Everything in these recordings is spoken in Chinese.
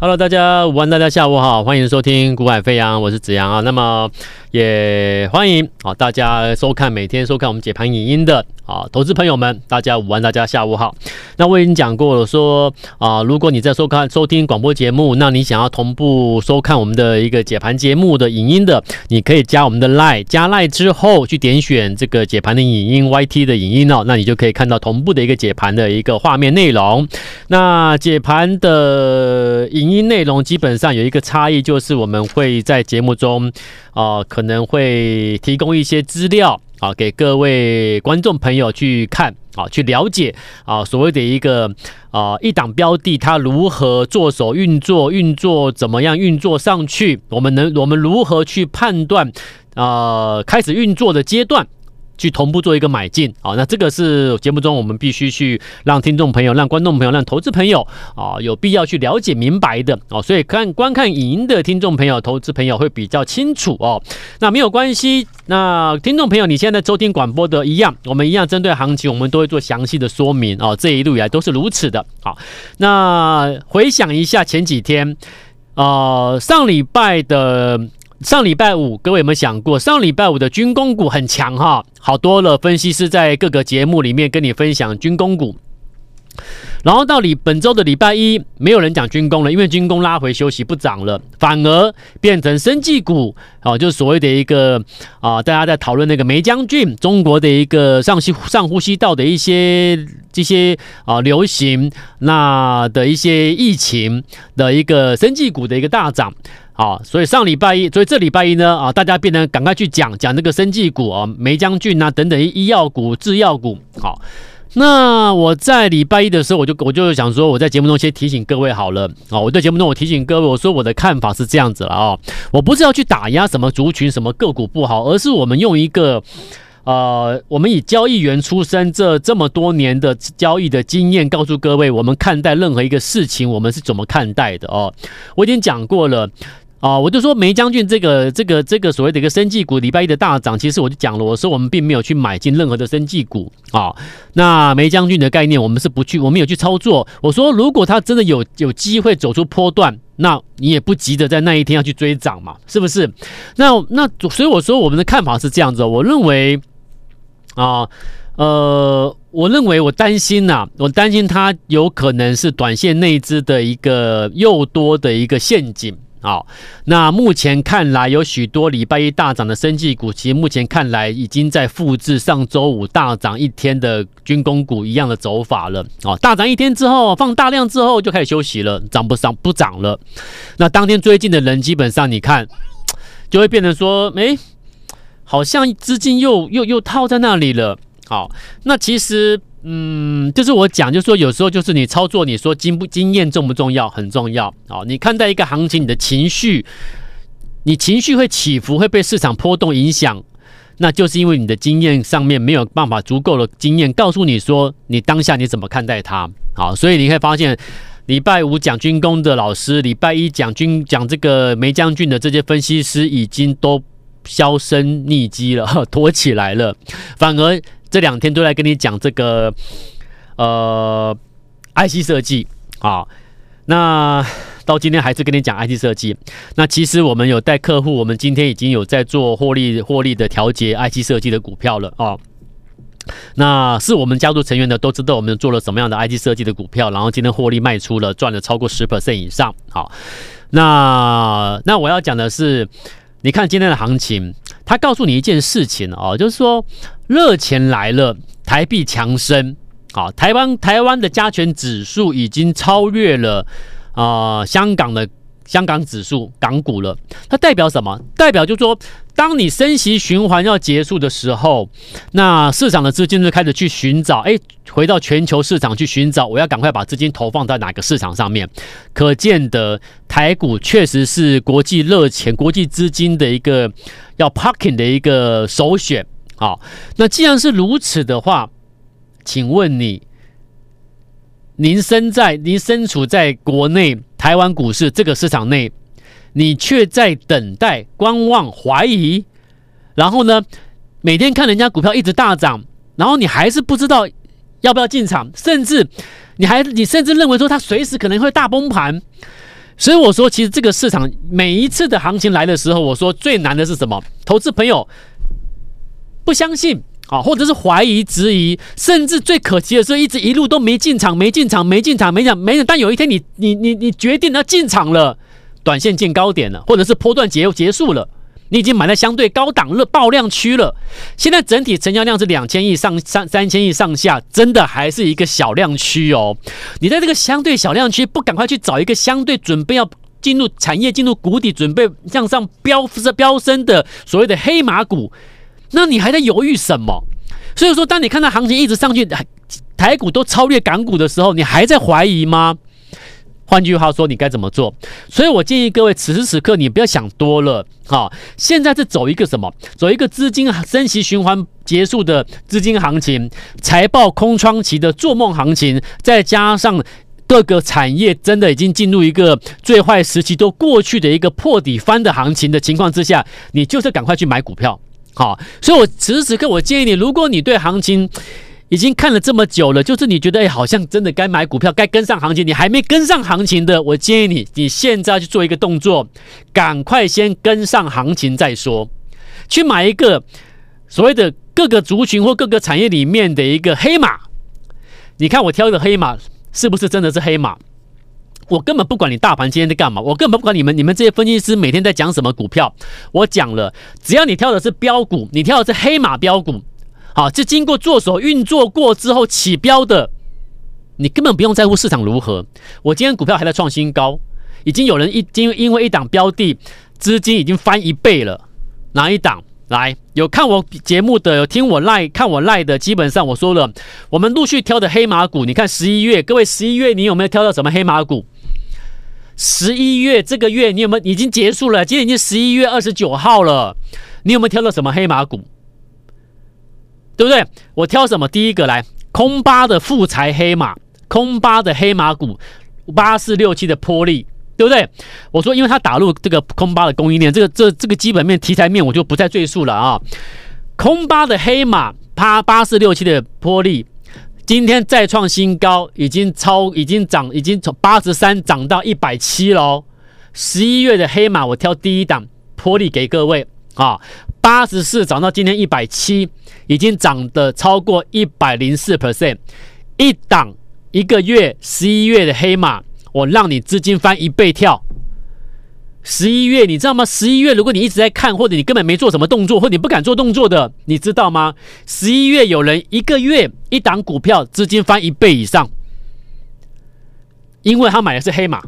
Hello，大家午安，大家下午好，欢迎收听《股海飞扬》，我是子阳啊。那么也欢迎啊大家收看每天收看我们解盘影音的啊投资朋友们，大家午安，大家下午好。那我已经讲过了说，啊，如果你在收看收听广播节目，那你想要同步收看我们的一个解盘节目的影音的，你可以加我们的 Line，加 Line 之后去点选这个解盘的影音 YT 的影音哦，那你就可以看到同步的一个解盘的一个画面内容。那解盘的影音内容基本上有一个差异，就是我们会在节目中，啊、可能会提供一些资料啊，给各位观众朋友去看啊，去了解啊，所谓的一个啊一档标的它如何做手运作，运作怎么样运作上去，我们能我们如何去判断啊开始运作的阶段。去同步做一个买进啊，那这个是节目中我们必须去让听众朋友、让观众朋友、让投资朋友啊有必要去了解明白的哦。所以看观看影音的听众朋友、投资朋友会比较清楚哦。那没有关系，那听众朋友你现在收听广播的一样，我们一样针对行情，我们都会做详细的说明哦。这一路以来都是如此的。好，那回想一下前几天，呃，上礼拜的。上礼拜五，各位有没有想过，上礼拜五的军工股很强哈，好多了分析师在各个节目里面跟你分享军工股，然后到礼本周的礼拜一，没有人讲军工了，因为军工拉回休息不涨了，反而变成生技股啊，就是所谓的一个啊，大家在讨论那个梅将军，中国的一个上吸上呼吸道的一些这些啊流行，那的一些疫情的一个生技股的一个大涨。好，所以上礼拜一，所以这礼拜一呢，啊，大家变得赶快去讲讲那个生技股啊，梅将军啊等等医药股、制药股。好，那我在礼拜一的时候，我就我就想说，我在节目中先提醒各位好了啊，我在节目中我提醒各位，我说我的看法是这样子了啊，我不是要去打压什么族群、什么个股不好，而是我们用一个。呃，我们以交易员出身，这这么多年的交易的经验，告诉各位，我们看待任何一个事情，我们是怎么看待的哦。我已经讲过了啊、我就说梅将军这个这个这个所谓的一个生技股，礼拜一的大涨，其实我就讲了，我说我们并没有去买进任何的生技股啊、那梅将军的概念，我们是不去，我们有去操作。我说，如果他真的有有机会走出波段，那你也不急着在那一天要去追涨嘛，是不是？那那所以我说，我们的看法是这样子，我认为。啊，呃，我认为我担心呐、我担心它有可能是短线内资的一个诱多的一个陷阱啊。那目前看来，有许多礼拜一大涨的生技股，其实目前看来已经在复制上周五大涨一天的军工股一样的走法了啊。大涨一天之后，放大量之后就开始休息了，涨不涨不涨了。那当天追进的人，基本上你看，就会变成说，诶。好像资金又又又套在那里了。好，那其实，嗯，就是我讲，就是说有时候就是你操作，你说经不经验重不重要？很重要。好，你看待一个行情，你的情绪，你情绪会起伏，会被市场波动影响，那就是因为你的经验上面没有办法足够的经验告诉你说，你当下你怎么看待它。好，所以你会发现，礼拜五讲军工的老师，礼拜一讲军讲这个梅将军的这些分析师已经都。销声匿迹了，躲起来了。反而这两天都来跟你讲这个呃，IC 设计啊。那到今天还是跟你讲 IC 设计。那其实我们有带客户，我们今天已经有在做获利获利的调节 IC 设计的股票了啊。那是我们家族成员的都知道我们做了什么样的 I T 设计的股票，然后今天获利卖出了，赚了超过十 percent 以上。好，那那我要讲的是。你看今天的行情，他告诉你一件事情哦，就是说热钱来了，台币强升，啊，台湾台湾的加权指数已经超越了啊、香港的。香港指数港股了，它代表什么？代表就是说，当你升息循环要结束的时候，那市场的资金就开始去寻找，哎，回到全球市场去寻找，我要赶快把资金投放在哪个市场上面？可见的台股确实是国际热钱、国际资金的一个要 parking 的一个首选。好，那既然是如此的话，请问你，您身在，您身处在国内？台湾股市这个市场内，你却在等待、观望、怀疑，然后呢，每天看人家股票一直大涨，然后你还是不知道要不要进场，甚至你还你甚至认为说它随时可能会大崩盘，所以我说，其实这个市场每一次的行情来的时候，我说最难的是什么？投资朋友不相信啊，或者是怀疑、质疑，甚至最可惜的是，一直一路都没进场、没进场、没进场、没进场、没进场。但有一天你，你你你决定要进场了，短线见高点了，或者是波段结结束了。你已经买在相对高档热爆量区了，现在整体成交量是两千亿上三三千亿上下，真的还是一个小量区哦。你在这个相对小量区，不赶快去找一个相对准备要进入产业进入谷底，准备向上飙飙升的所谓的黑马股，那你还在犹豫什么？所以说，当你看到行情一直上去，台股都超越港股的时候，你还在怀疑吗？换句话说，你该怎么做？所以我建议各位，此时此刻你不要想多了。好，现在是走一个什么？走一个资金升息循环结束的资金行情，财报空窗期的做梦行情，再加上各个产业真的已经进入一个最坏时期都过去的一个破底翻的行情的情况之下，你就是赶快去买股票。好，所以我此时此刻我建议你，如果你对行情，已经看了这么久了，就是你觉得哎，好像真的该买股票，该跟上行情，你还没跟上行情的，我建议你，你现在去做一个动作，赶快先跟上行情再说，去买一个所谓的各个族群或各个产业里面的一个黑马。你看我挑的黑马是不是真的是黑马？我根本不管你大盘今天在干嘛，我根本不管你们你们这些分析师每天在讲什么股票，我讲了，只要你挑的是标股，你挑的是黑马标股。好，这经过做手运作过之后起标的，你根本不用在乎市场如何。我今天股票还在创新高，已经有人一经因为一档标的资金已经翻一倍了。哪一档？来，有看我节目的，有听我赖看我赖的，基本上我说了，我们陆续挑的黑马股。你看十一月，各位十一月你有没有挑到什么黑马股？十一月这个月你有没有已经结束了？今天已经十一月二十九号了，你有没有挑到什么黑马股？对不对？我挑什么？第一个来，空巴的富材黑马，空巴的黑马股，八四六七的波力，对不对？我说，因为它打入这个空巴的供应链，这个这这个基本面、题材面，我就不再赘述了啊。空巴的黑马，八八四六七的波力，今天再创新高，已经超，已经涨，已经从八十三涨到一百七了。十一月的黑马，我挑第一档波力给各位啊。八十四涨到今天一百七，已经涨得超过一百零四 percent。一档一个月，十一月的黑马，我让你资金翻一倍跳。十一月你知道吗？十一月如果你一直在看，或者你根本没做什么动作，或者你不敢做动作的，你知道吗？十一月有人一个月一档股票资金翻一倍以上，因为他买的是黑马。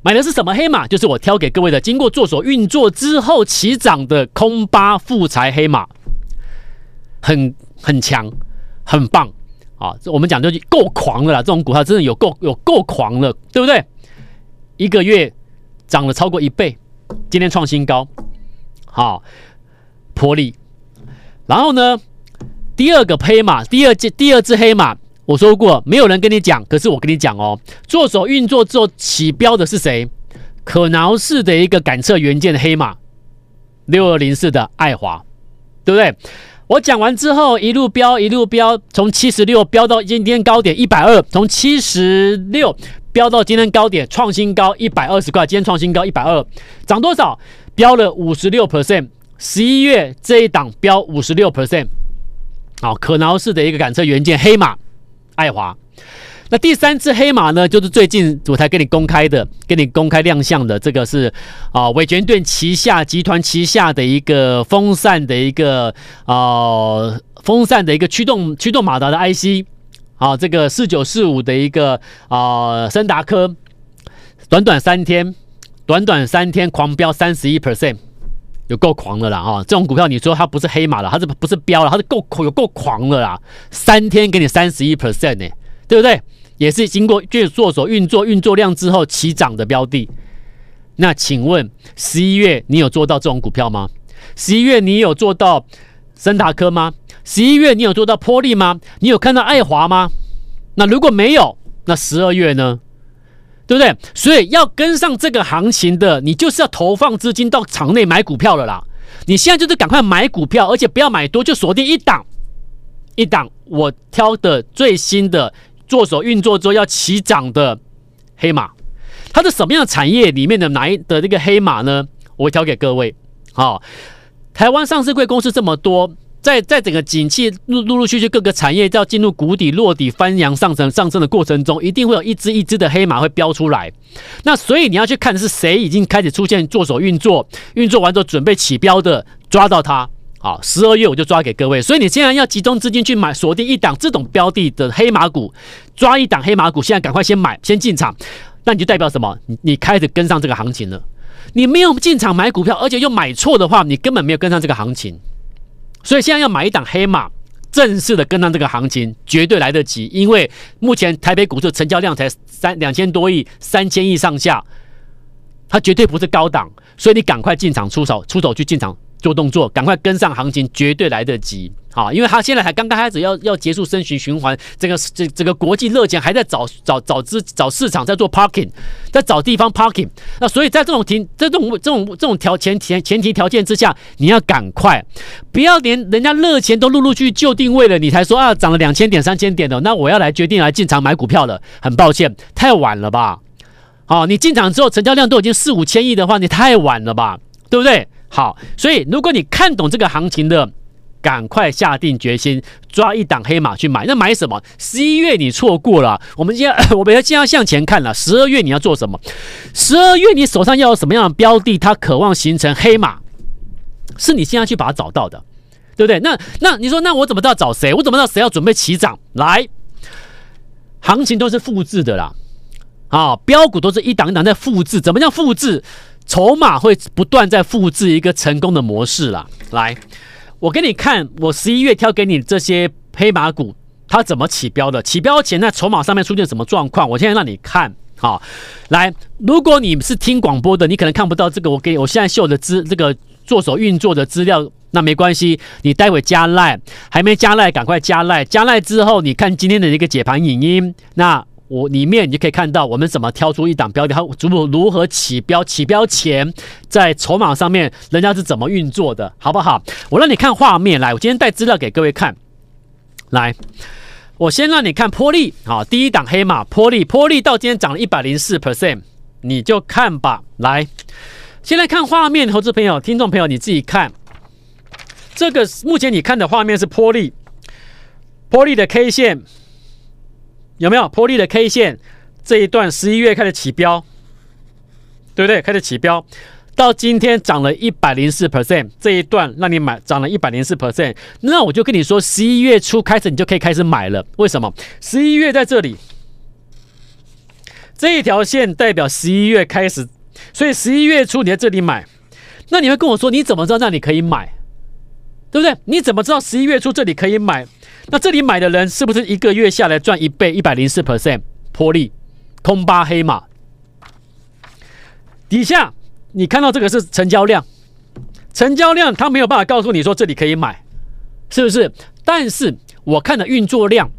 买的是什么黑马？就是我挑给各位的，经过做手运作之后起涨的空八富财黑马，很很强，很棒啊！我们讲就够狂了啦，这种股票真的有够有够狂了，对不对？一个月涨了超过一倍，今天创新高，好，波力。然后呢，第二个黑马，第二只第二只黑马。我说过，没有人跟你讲，可是我跟你讲哦，做手运作之后起标的是谁？可挠式的一个感测元件的黑马，六二零四的爱华，对不对？我讲完之后，一路飙一路飙，从七十六飙到今天高点一百二，从七十六飙到今天高点创新高一百二十块，今天创新高一百二，涨多少？飙了五十六 percent，十一月这一档飙五十六 percent，好，可挠式的一个感测元件黑马。爱华，那第三只黑马呢？就是最近我才跟你公开的，跟你公开亮相的，这个是啊，伟诠电旗下集团旗下的一个风扇的一个啊，风扇的一个驱动驱动马达的 IC，啊，这个四九四五的一个啊，森达科，短短三天，短短三天狂飙三十一 percent。有够狂的啦哈！这种股票你说它不是黑马了，它是不是飙了？它是够有够狂的啦！三天给你三十一 percent 呢，对不对？也是经过做做手运作运作量之后起涨的标的。那请问十一月你有做到这种股票吗？十一月你有做到森达科吗？十一月你有做到波利吗？你有看到爱华吗？那如果没有，那十二月呢？对不对？所以要跟上这个行情的，你就是要投放资金到场内买股票了啦。你现在就是赶快买股票，而且不要买多，就锁定一档一档。我挑的最新的做手运作之后要起涨的黑马，它是什么样的产业里面的哪一的这个黑马呢？我挑给各位。好，台湾上市贵公司这么多。在在整个景气陆陆陆续续各个产业要进入谷底落底翻扬上升上升的过程中，一定会有一只一只的黑马会飙出来。那所以你要去看的是谁已经开始出现做手运作，运作完之后准备起标的，抓到它。好，十二月我就抓给各位。所以你现在要集中资金去买锁定一档这种标的的黑马股，抓一档黑马股，现在赶快先买先进场，那你就代表什么？你你开始跟上这个行情了。你没有进场买股票，而且又买错的话，你根本没有跟上这个行情。所以现在要买一档黑马，正式的跟上这个行情，绝对来得及。因为目前台北股市成交量才三两千多亿，三千亿上下，它绝对不是高档。所以你赶快进场出手，出手去进场做动作，赶快跟上行情，绝对来得及。好，因为他现在才刚刚开始要要结束升循循环，这个这这个国际热钱还在找找找资找市场在做 parking，在找地方 parking。那所以在这种停这种这种这种条前前前提条件之下，你要赶快，不要连人家热钱都陆陆续续就定位了，你才说啊涨了两千点三千点的，那我要来决定来进场买股票了。很抱歉，太晚了吧？好，你进场之后成交量都已经四五千亿的话，你太晚了吧？对不对？好，所以如果你看懂这个行情的。赶快下定决心抓一档黑马去买，那买什么？十一月你错过了，我们现在 我们要现在向前看了。十二月你要做什么？十二月你手上要有什么样的标的？它渴望形成黑马，是你现在去把它找到的，对不对？那那你说，那我怎么知道找谁？我怎么知道谁要准备起涨？来，行情都是复制的啦，啊，标股都是一档一档在复制。怎么叫复制？筹码会不断在复制一个成功的模式啦。来。我给你看，我十一月挑给你这些黑马股，它怎么起标的？起标前在筹码上面出现什么状况？我现在让你看，好，来，如果你是听广播的，你可能看不到这个，我给我现在秀的资这个做手运作的资料，那没关系，你待会加赖，还没加赖，赶快加赖，加赖之后，你看今天的一个解盘影音，那。我里面你就可以看到我们怎么挑出一档标的，它如如何起标，起标前在筹码上面人家是怎么运作的，好不好？我让你看画面来，我今天带资料给各位看。来，我先让你看波利，好，第一档黑马波利，波利到今天涨了一百零四 percent，你就看吧。来，先来看画面，投资朋友、听众朋友你自己看，这个目前你看的画面是波利，波利的 K 线。有没有波丽的 K 线这一段十一月开始起标，对不对？开始起标，到今天涨了一百零四 percent，这一段让你买涨了一百零四 percent，那我就跟你说，十一月初开始你就可以开始买了。为什么？十一月在这里，这一条线代表十一月开始，所以十一月初你在这里买，那你会跟我说，你怎么知道那里可以买？对不对？你怎么知道十一月初这里可以买？那这里买的人是不是一个月下来赚一倍，一百零四 percent 波丽空巴黑马？底下你看到这个是成交量，成交量他没有办法告诉你说这里可以买，是不是？但是我看的运作量，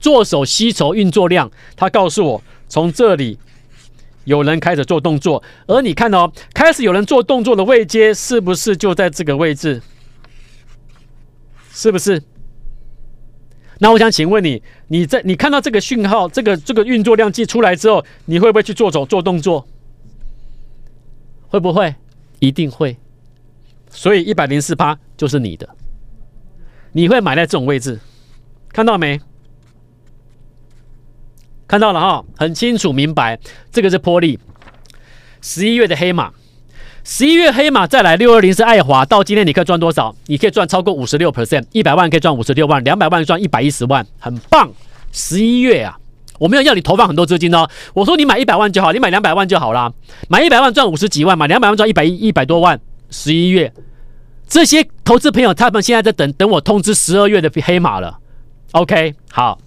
做手吸筹运作量，他告诉我从这里有人开始做动作，而你看哦，开始有人做动作的位阶是不是就在这个位置？是不是？那我想请问你，你在你看到这个讯号，这个这个运作量计出来之后，你会不会去做走做动作？会不会？一定会。所以一百零四趴就是你的，你会买在这种位置，看到没？看到了哈，很清楚明白，这个是波丽，十一月的黑马。十一月黑马再来六二零是爱华，到今天你可以赚多少？你可以赚超过五十六 percent，一百万可以赚五十六万，两百万赚一百一十万，很棒。十一月啊，我没有要你投放很多资金哦，我说你买一百万就好，你买两百万就好啦。买一百万赚五十几万，买两百万赚一百一一百多万。十一月，这些投资朋友他们现在在等等我通知十二月的黑马了。OK，好，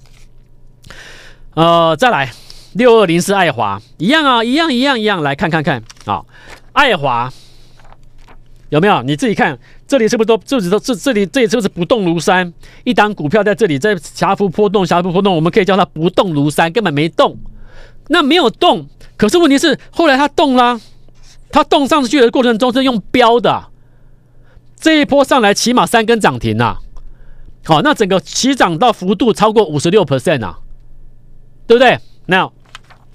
呃，再来六二零是爱华，一样啊，一样一样一样，来看看看啊。爱华有没有？你自己看，这里是不是都这里都这这里这里是不是不动如山？一档股票在这里在狭幅波动，狭幅波动，我们可以叫它不动如山，根本没动。那没有动，可是问题是后来它动啦，它动上去的过程中是用标的，这一波上来起码三根涨停啊！好，那整个起涨到幅度超过五十六 percent 啊，对不对？那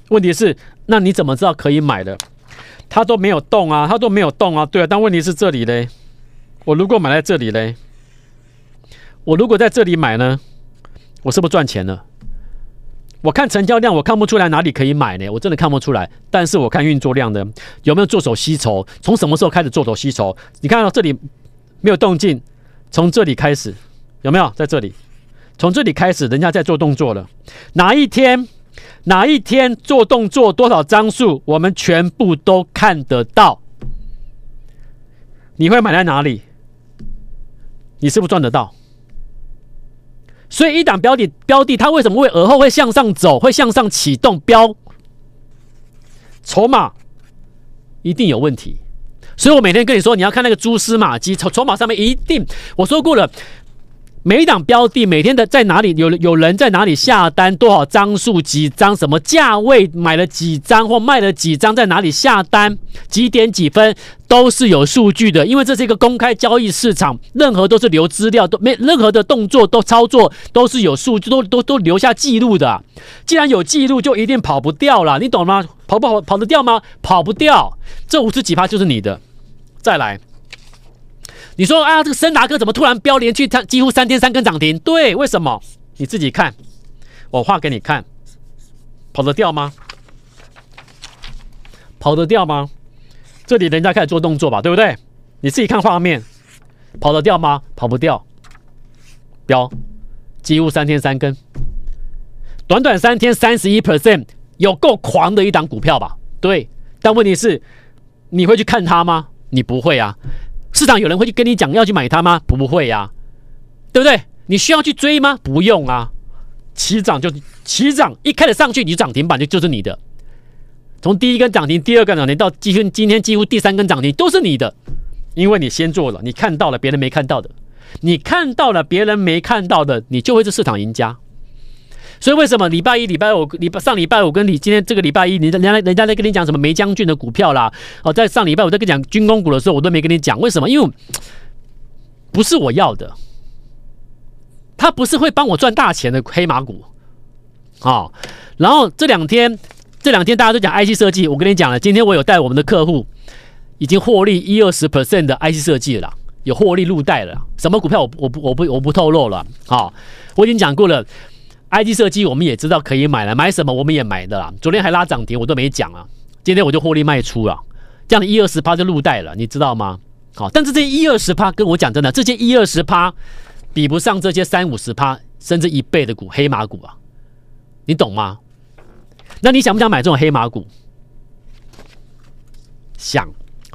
问题是。那你怎么知道可以买的？它都没有动啊，它都没有动啊。对啊，但问题是这里嘞，我如果买在这里嘞，我如果在这里买呢，我是不是赚钱了？我看成交量，我看不出来哪里可以买呢？我真的看不出来。但是我看运作量的有没有做手吸筹？从什么时候开始做手吸筹？你看到这里没有动静，从这里开始有没有在这里？从这里开始，人家在做动作了。哪一天？哪一天做动作？多少张数？我们全部都看得到。你会买在哪里？你是不是赚得到？所以一档标的标的，它为什么会而后会向上走，会向上启动标？筹码一定有问题。所以我每天跟你说，你要看那个蛛丝马迹，筹筹码上面一定，我说过了。每一档标的每天的在哪里有有人在哪里下单，多少张数几张，什么价位买了几张或卖了几张，在哪里下单，几点几分都是有数据的，因为这是一个公开交易市场，任何都是留资料，都没任何的动作都操作都是有数据，都都都留下记录的。既然有记录，就一定跑不掉了，你懂吗？跑不跑跑得掉吗？跑不掉，这五十几趴就是你的。再来。你说啊，这个森达哥怎么突然飙连续它几乎三天三根涨停？对，为什么？你自己看，我画给你看，跑得掉吗？跑得掉吗？这里人家开始做动作吧，对不对？你自己看画面，跑得掉吗？跑不掉，飙几乎三天三根，短短三天三十一 percent，有够狂的一档股票吧？对，但问题是，你会去看它吗？你不会啊。市场有人会去跟你讲要去买它吗？不会呀，对不对？你需要去追吗？不用啊，起涨就起涨，一开始上去你涨停板就就是你的。从第一根涨停、第二根涨停到几乎今天几乎第三根涨停都是你的，因为你先做了，你看到了别人没看到的，你看到了别人没看到的，你就会是市场赢家。所以为什么礼拜一、礼拜五、礼拜上礼拜五跟你今天这个礼拜一，你人家人家在跟你讲什么梅将军的股票啦？哦，在上礼拜我在跟你讲军工股的时候，我都没跟你讲为什么？因为不是我要的，他不是会帮我赚大钱的黑马股啊、哦。然后这两天这两天大家都讲 IC 设计，我跟你讲了，今天我有带我们的客户已经获利一二十 percent 的 IC 设计了，有获利入袋了。什么股票我我不我不我不透露了啊、哦，我已经讲过了。IC 设计我们也知道可以买了，买什么我们也买的啦。昨天还拉涨停，我都没讲啊。今天我就获利卖出了，这样的一二十趴就入袋了，你知道吗？好，但是这一二十趴跟我讲真的，这些一二十趴比不上这些三五十趴甚至一倍的股黑马股啊，你懂吗？那你想不想买这种黑马股？想，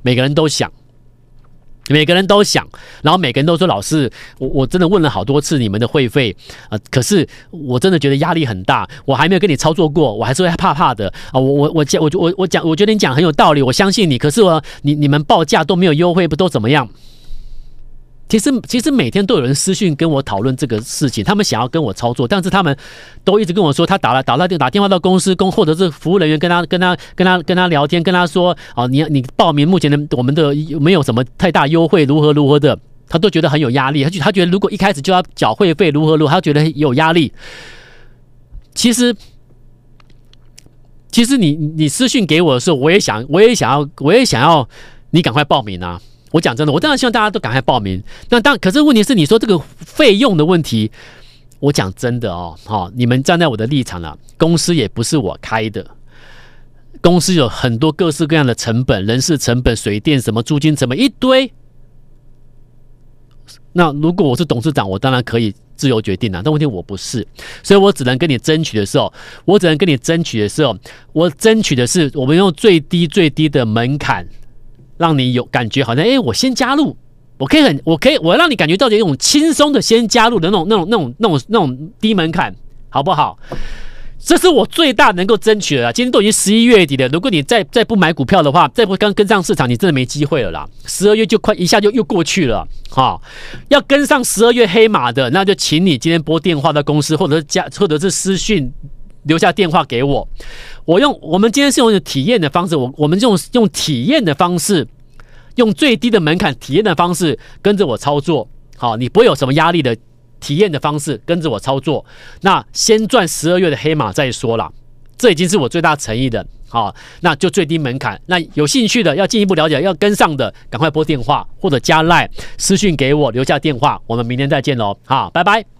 每个人都想。每个人都想，然后每个人都说：“老师，我我真的问了好多次你们的会费啊、呃，可是我真的觉得压力很大，我还没有跟你操作过，我还是会怕怕的啊！我我我讲我我我讲，我觉得你讲很有道理，我相信你。可是我你你们报价都没有优惠，不都怎么样？”其实，其实每天都有人私讯跟我讨论这个事情，他们想要跟我操作，但是他们都一直跟我说，他打了打了打电话到公司，公或者是服务人员跟他跟他跟他跟他聊天，跟他说，哦，你你报名目前的我们的没有什么太大优惠，如何如何的，他都觉得很有压力，他觉他觉得如果一开始就要缴会费，如何如何，他觉得有压力。其实，其实你你私信给我的时候，我也想我也想要我也想要你赶快报名啊。我讲真的，我当然希望大家都赶快报名。那当可是问题是，你说这个费用的问题，我讲真的哦，好，你们站在我的立场了，公司也不是我开的，公司有很多各式各样的成本，人事成本、水电什么、租金成本一堆。那如果我是董事长，我当然可以自由决定了。但问题我不是，所以我只能跟你争取的时候，我只能跟你争取的时候，我争取的是我们用最低最低的门槛。让你有感觉，好像哎，我先加入，我可以很，我可以，我让你感觉到这种轻松的先加入的那种、那种、那种、那种、那种低门槛，好不好？这是我最大能够争取的啦。今天都已经十一月底了，如果你再再不买股票的话，再不跟跟上市场，你真的没机会了啦。十二月就快一下就又过去了，哈，要跟上十二月黑马的，那就请你今天拨电话到公司，或者是加，或者是私讯留下电话给我。我用我们今天是用体验的方式，我我们用用体验的方式，用最低的门槛体验的方式跟着我操作，好，你不会有什么压力的体验的方式跟着我操作。那先赚十二月的黑马再说啦，这已经是我最大诚意的。好，那就最低门槛。那有兴趣的要进一步了解，要跟上的，赶快拨电话或者加赖私讯给我，留下电话。我们明天再见喽，好，拜拜。